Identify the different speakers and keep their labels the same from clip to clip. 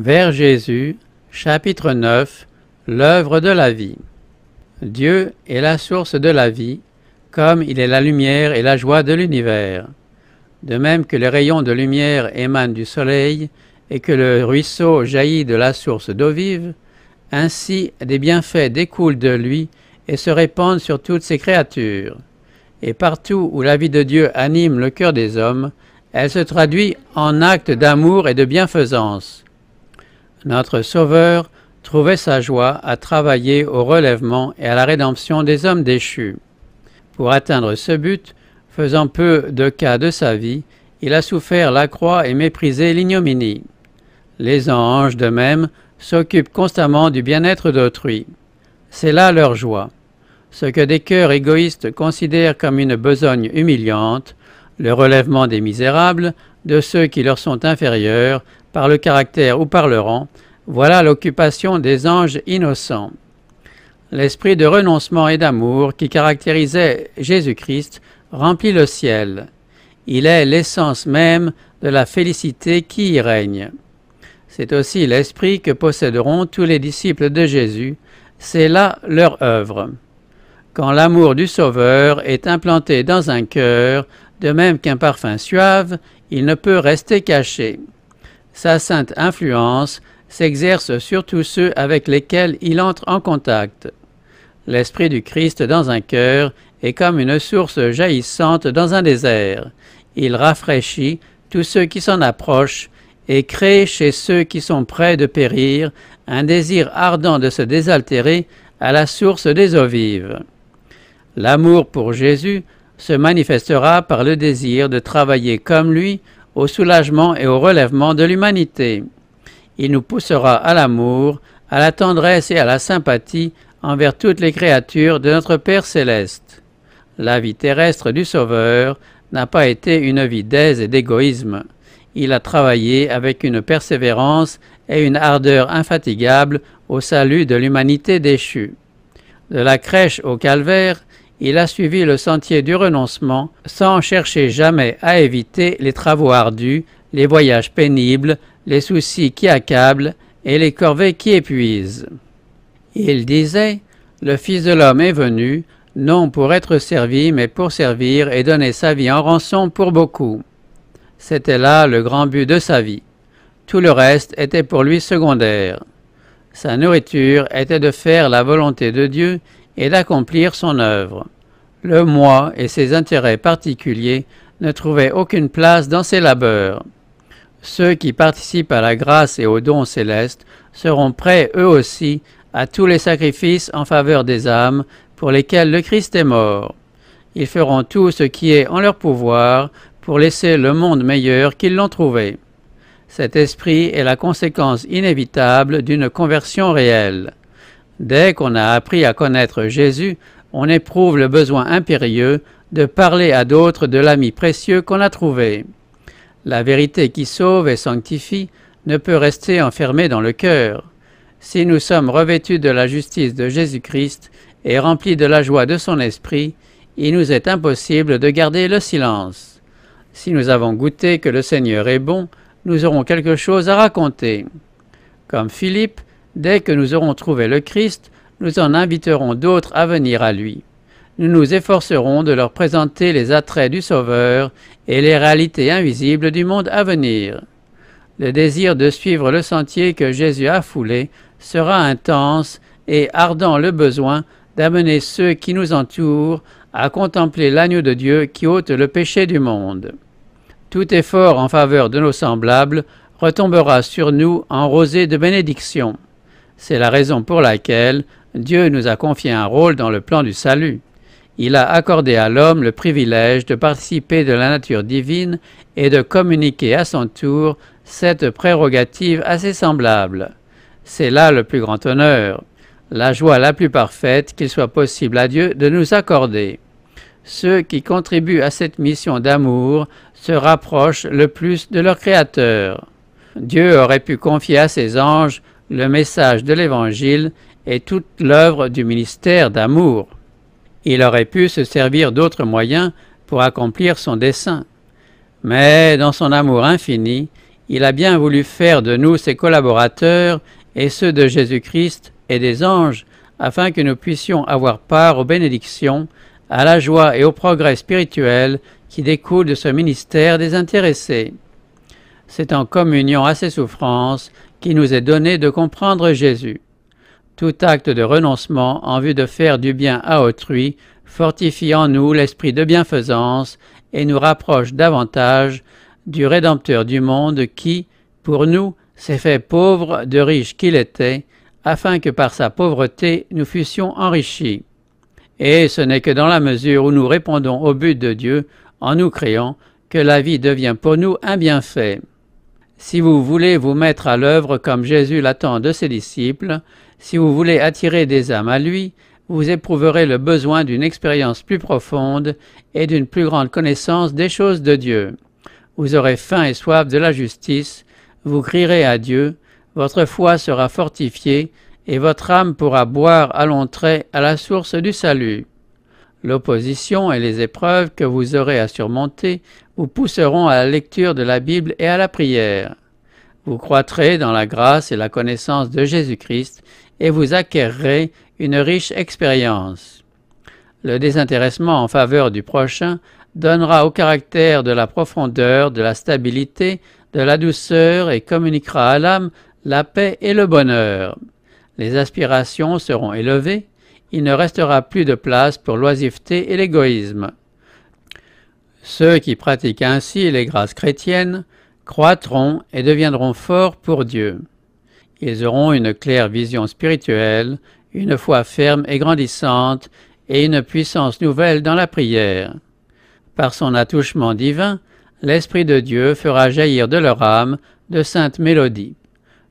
Speaker 1: Vers Jésus, chapitre 9 L'œuvre de la vie. Dieu est la source de la vie, comme il est la lumière et la joie de l'univers. De même que les rayons de lumière émanent du soleil et que le ruisseau jaillit de la source d'eau vive, ainsi des bienfaits découlent de lui et se répandent sur toutes ses créatures. Et partout où la vie de Dieu anime le cœur des hommes, elle se traduit en actes d'amour et de bienfaisance. Notre Sauveur trouvait sa joie à travailler au relèvement et à la rédemption des hommes déchus. Pour atteindre ce but, faisant peu de cas de sa vie, il a souffert la croix et méprisé l'ignominie. Les anges, de même, s'occupent constamment du bien-être d'autrui. C'est là leur joie. Ce que des cœurs égoïstes considèrent comme une besogne humiliante, le relèvement des misérables, de ceux qui leur sont inférieurs, par le caractère ou par le rang, voilà l'occupation des anges innocents. L'esprit de renoncement et d'amour qui caractérisait Jésus-Christ remplit le ciel. Il est l'essence même de la félicité qui y règne. C'est aussi l'esprit que posséderont tous les disciples de Jésus, c'est là leur œuvre. Quand l'amour du Sauveur est implanté dans un cœur, de même qu'un parfum suave, il ne peut rester caché. Sa sainte influence s'exerce sur tous ceux avec lesquels il entre en contact. L'Esprit du Christ dans un cœur est comme une source jaillissante dans un désert. Il rafraîchit tous ceux qui s'en approchent et crée chez ceux qui sont près de périr un désir ardent de se désaltérer à la source des eaux vives. L'amour pour Jésus se manifestera par le désir de travailler comme lui au soulagement et au relèvement de l'humanité. Il nous poussera à l'amour, à la tendresse et à la sympathie envers toutes les créatures de notre Père céleste. La vie terrestre du Sauveur n'a pas été une vie d'aise et d'égoïsme. Il a travaillé avec une persévérance et une ardeur infatigables au salut de l'humanité déchue. De la crèche au calvaire, il a suivi le sentier du renoncement sans chercher jamais à éviter les travaux ardus, les voyages pénibles, les soucis qui accablent et les corvées qui épuisent. Il disait Le Fils de l'homme est venu, non pour être servi, mais pour servir et donner sa vie en rançon pour beaucoup. C'était là le grand but de sa vie. Tout le reste était pour lui secondaire. Sa nourriture était de faire la volonté de Dieu et d'accomplir son œuvre. Le moi et ses intérêts particuliers ne trouvaient aucune place dans ses labeurs. Ceux qui participent à la grâce et aux dons célestes seront prêts eux aussi à tous les sacrifices en faveur des âmes pour lesquelles le Christ est mort. Ils feront tout ce qui est en leur pouvoir pour laisser le monde meilleur qu'ils l'ont trouvé. Cet esprit est la conséquence inévitable d'une conversion réelle. Dès qu'on a appris à connaître Jésus, on éprouve le besoin impérieux de parler à d'autres de l'ami précieux qu'on a trouvé. La vérité qui sauve et sanctifie ne peut rester enfermée dans le cœur. Si nous sommes revêtus de la justice de Jésus-Christ et remplis de la joie de son esprit, il nous est impossible de garder le silence. Si nous avons goûté que le Seigneur est bon, nous aurons quelque chose à raconter. Comme Philippe, Dès que nous aurons trouvé le Christ, nous en inviterons d'autres à venir à lui. Nous nous efforcerons de leur présenter les attraits du Sauveur et les réalités invisibles du monde à venir. Le désir de suivre le sentier que Jésus a foulé sera intense et ardent le besoin d'amener ceux qui nous entourent à contempler l'agneau de Dieu qui ôte le péché du monde. Tout effort en faveur de nos semblables retombera sur nous en rosée de bénédiction. C'est la raison pour laquelle Dieu nous a confié un rôle dans le plan du salut. Il a accordé à l'homme le privilège de participer de la nature divine et de communiquer à son tour cette prérogative assez semblable. C'est là le plus grand honneur, la joie la plus parfaite qu'il soit possible à Dieu de nous accorder. Ceux qui contribuent à cette mission d'amour se rapprochent le plus de leur Créateur. Dieu aurait pu confier à ses anges le message de l'Évangile est toute l'œuvre du ministère d'amour. Il aurait pu se servir d'autres moyens pour accomplir son dessein. Mais dans son amour infini, il a bien voulu faire de nous ses collaborateurs et ceux de Jésus-Christ et des anges, afin que nous puissions avoir part aux bénédictions, à la joie et au progrès spirituel qui découlent de ce ministère désintéressé. C'est en communion à ses souffrances qu'il nous est donné de comprendre Jésus. Tout acte de renoncement en vue de faire du bien à autrui fortifie en nous l'esprit de bienfaisance et nous rapproche davantage du Rédempteur du monde qui, pour nous, s'est fait pauvre de riche qu'il était, afin que par sa pauvreté nous fussions enrichis. Et ce n'est que dans la mesure où nous répondons au but de Dieu en nous créant que la vie devient pour nous un bienfait. Si vous voulez vous mettre à l'œuvre comme Jésus l'attend de ses disciples, si vous voulez attirer des âmes à lui, vous éprouverez le besoin d'une expérience plus profonde et d'une plus grande connaissance des choses de Dieu. Vous aurez faim et soif de la justice, vous crierez à Dieu, votre foi sera fortifiée, et votre âme pourra boire à long trait à la source du salut. L'opposition et les épreuves que vous aurez à surmonter vous pousseront à la lecture de la Bible et à la prière. Vous croîtrez dans la grâce et la connaissance de Jésus-Christ et vous acquerrez une riche expérience. Le désintéressement en faveur du prochain donnera au caractère de la profondeur, de la stabilité, de la douceur et communiquera à l'âme la paix et le bonheur. Les aspirations seront élevées, il ne restera plus de place pour l'oisiveté et l'égoïsme. Ceux qui pratiquent ainsi les grâces chrétiennes croîtront et deviendront forts pour Dieu. Ils auront une claire vision spirituelle, une foi ferme et grandissante, et une puissance nouvelle dans la prière. Par son attouchement divin, l'Esprit de Dieu fera jaillir de leur âme de saintes mélodies.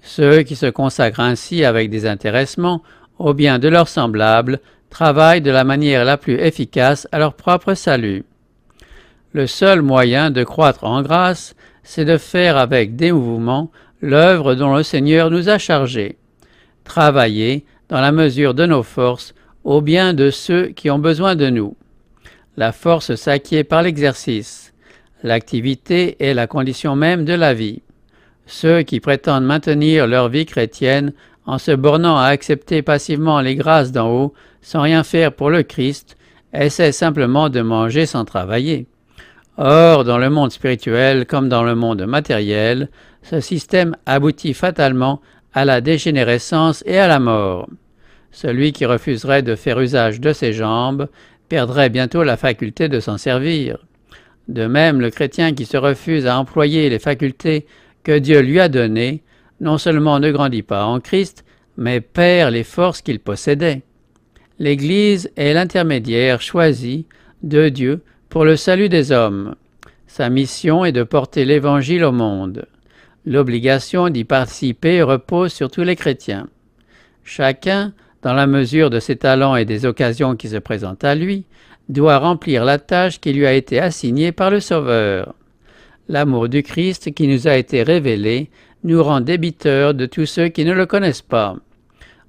Speaker 1: Ceux qui se consacrent ainsi avec désintéressement au bien de leurs semblables travaillent de la manière la plus efficace à leur propre salut. Le seul moyen de croître en grâce, c'est de faire avec dévouement l'œuvre dont le Seigneur nous a chargés. Travailler, dans la mesure de nos forces, au bien de ceux qui ont besoin de nous. La force s'acquiert par l'exercice. L'activité est la condition même de la vie. Ceux qui prétendent maintenir leur vie chrétienne en se bornant à accepter passivement les grâces d'en haut sans rien faire pour le Christ, essaient simplement de manger sans travailler. Or, dans le monde spirituel comme dans le monde matériel, ce système aboutit fatalement à la dégénérescence et à la mort. Celui qui refuserait de faire usage de ses jambes perdrait bientôt la faculté de s'en servir. De même, le chrétien qui se refuse à employer les facultés que Dieu lui a données, non seulement ne grandit pas en Christ, mais perd les forces qu'il possédait. L'Église est l'intermédiaire choisi de Dieu pour le salut des hommes. Sa mission est de porter l'Évangile au monde. L'obligation d'y participer repose sur tous les chrétiens. Chacun, dans la mesure de ses talents et des occasions qui se présentent à lui, doit remplir la tâche qui lui a été assignée par le Sauveur. L'amour du Christ qui nous a été révélé nous rend débiteurs de tous ceux qui ne le connaissent pas.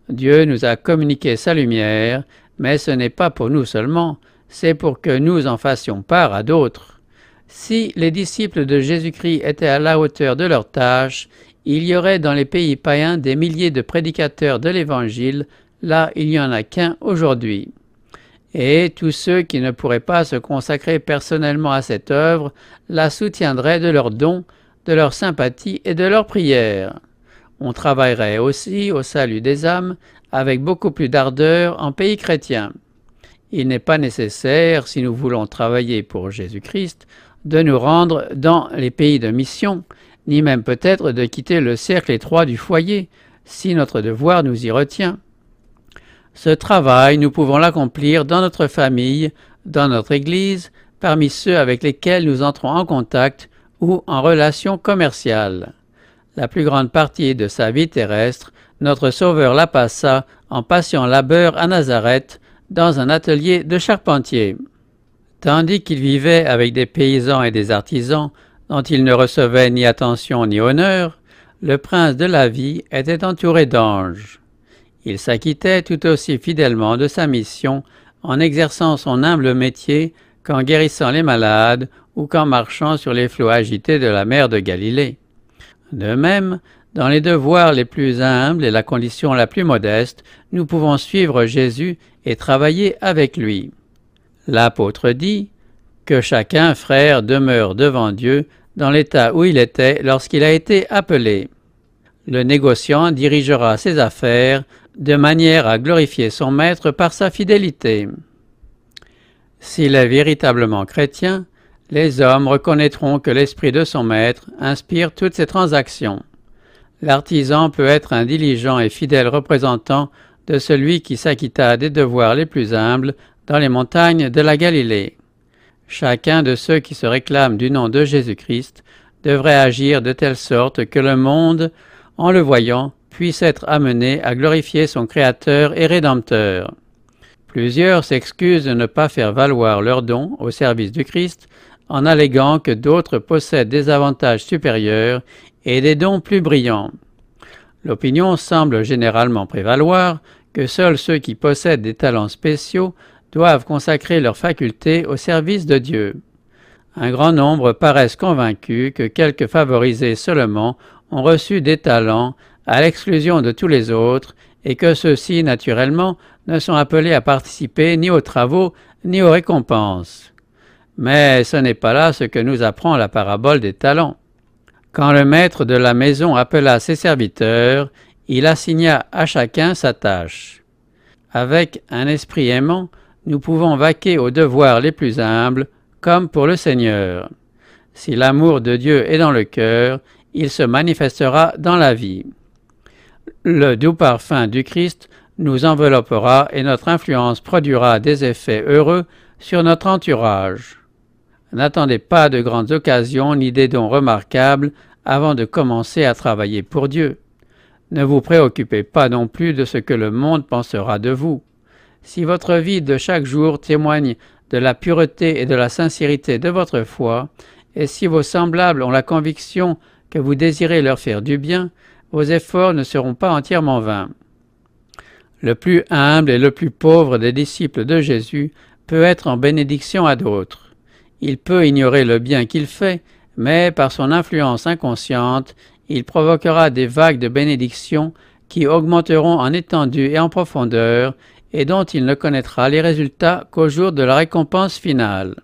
Speaker 1: Dieu nous a communiqué sa lumière, mais ce n'est pas pour nous seulement, c'est pour que nous en fassions part à d'autres. Si les disciples de Jésus-Christ étaient à la hauteur de leur tâche, il y aurait dans les pays païens des milliers de prédicateurs de l'Évangile, là il n'y en a qu'un aujourd'hui. Et tous ceux qui ne pourraient pas se consacrer personnellement à cette œuvre la soutiendraient de leurs dons, de leur sympathie et de leurs prières. On travaillerait aussi au salut des âmes avec beaucoup plus d'ardeur en pays chrétien. Il n'est pas nécessaire, si nous voulons travailler pour Jésus-Christ, de nous rendre dans les pays de mission, ni même peut-être de quitter le cercle étroit du foyer, si notre devoir nous y retient. Ce travail, nous pouvons l'accomplir dans notre famille, dans notre Église, parmi ceux avec lesquels nous entrons en contact ou en relation commerciale. La plus grande partie de sa vie terrestre, notre Sauveur la passa en patient labeur à Nazareth, dans un atelier de charpentier. Tandis qu'il vivait avec des paysans et des artisans dont il ne recevait ni attention ni honneur, le prince de la vie était entouré d'anges. Il s'acquittait tout aussi fidèlement de sa mission en exerçant son humble métier qu'en guérissant les malades ou qu'en marchant sur les flots agités de la mer de Galilée. De même, dans les devoirs les plus humbles et la condition la plus modeste, nous pouvons suivre Jésus et travailler avec lui. L'apôtre dit que chacun, frère, demeure devant Dieu dans l'état où il était lorsqu'il a été appelé. Le négociant dirigera ses affaires de manière à glorifier son maître par sa fidélité. S'il est véritablement chrétien, les hommes reconnaîtront que l'esprit de son maître inspire toutes ses transactions. L'artisan peut être un diligent et fidèle représentant de celui qui s'acquitta des devoirs les plus humbles dans les montagnes de la Galilée. Chacun de ceux qui se réclament du nom de Jésus-Christ devrait agir de telle sorte que le monde, en le voyant, puisse être amené à glorifier son Créateur et Rédempteur. Plusieurs s'excusent de ne pas faire valoir leurs dons au service du Christ en alléguant que d'autres possèdent des avantages supérieurs et des dons plus brillants. L'opinion semble généralement prévaloir que seuls ceux qui possèdent des talents spéciaux doivent consacrer leurs facultés au service de Dieu. Un grand nombre paraissent convaincus que quelques favorisés seulement ont reçu des talents à l'exclusion de tous les autres et que ceux-ci, naturellement, ne sont appelés à participer ni aux travaux ni aux récompenses. Mais ce n'est pas là ce que nous apprend la parabole des talents. Quand le maître de la maison appela ses serviteurs, il assigna à chacun sa tâche. Avec un esprit aimant, nous pouvons vaquer aux devoirs les plus humbles, comme pour le Seigneur. Si l'amour de Dieu est dans le cœur, il se manifestera dans la vie. Le doux parfum du Christ nous enveloppera et notre influence produira des effets heureux sur notre entourage. N'attendez pas de grandes occasions ni des dons remarquables avant de commencer à travailler pour Dieu. Ne vous préoccupez pas non plus de ce que le monde pensera de vous. Si votre vie de chaque jour témoigne de la pureté et de la sincérité de votre foi, et si vos semblables ont la conviction que vous désirez leur faire du bien, vos efforts ne seront pas entièrement vains. Le plus humble et le plus pauvre des disciples de Jésus peut être en bénédiction à d'autres. Il peut ignorer le bien qu'il fait, mais par son influence inconsciente, il provoquera des vagues de bénédiction qui augmenteront en étendue et en profondeur, et dont il ne connaîtra les résultats qu'au jour de la récompense finale.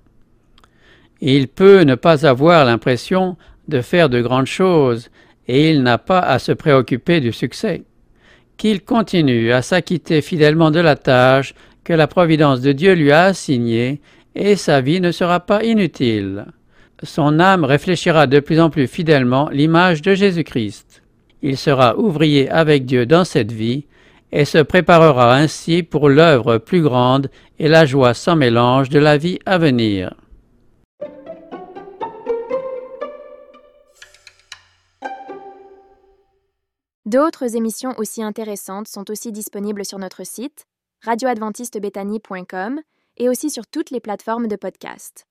Speaker 1: Il peut ne pas avoir l'impression de faire de grandes choses, et il n'a pas à se préoccuper du succès. Qu'il continue à s'acquitter fidèlement de la tâche que la providence de Dieu lui a assignée, et sa vie ne sera pas inutile. Son âme réfléchira de plus en plus fidèlement l'image de Jésus-Christ. Il sera ouvrier avec Dieu dans cette vie, et se préparera ainsi pour l'œuvre plus grande et la joie sans mélange de la vie à venir.
Speaker 2: D'autres émissions aussi intéressantes sont aussi disponibles sur notre site radioadventistebethany.com et aussi sur toutes les plateformes de podcast.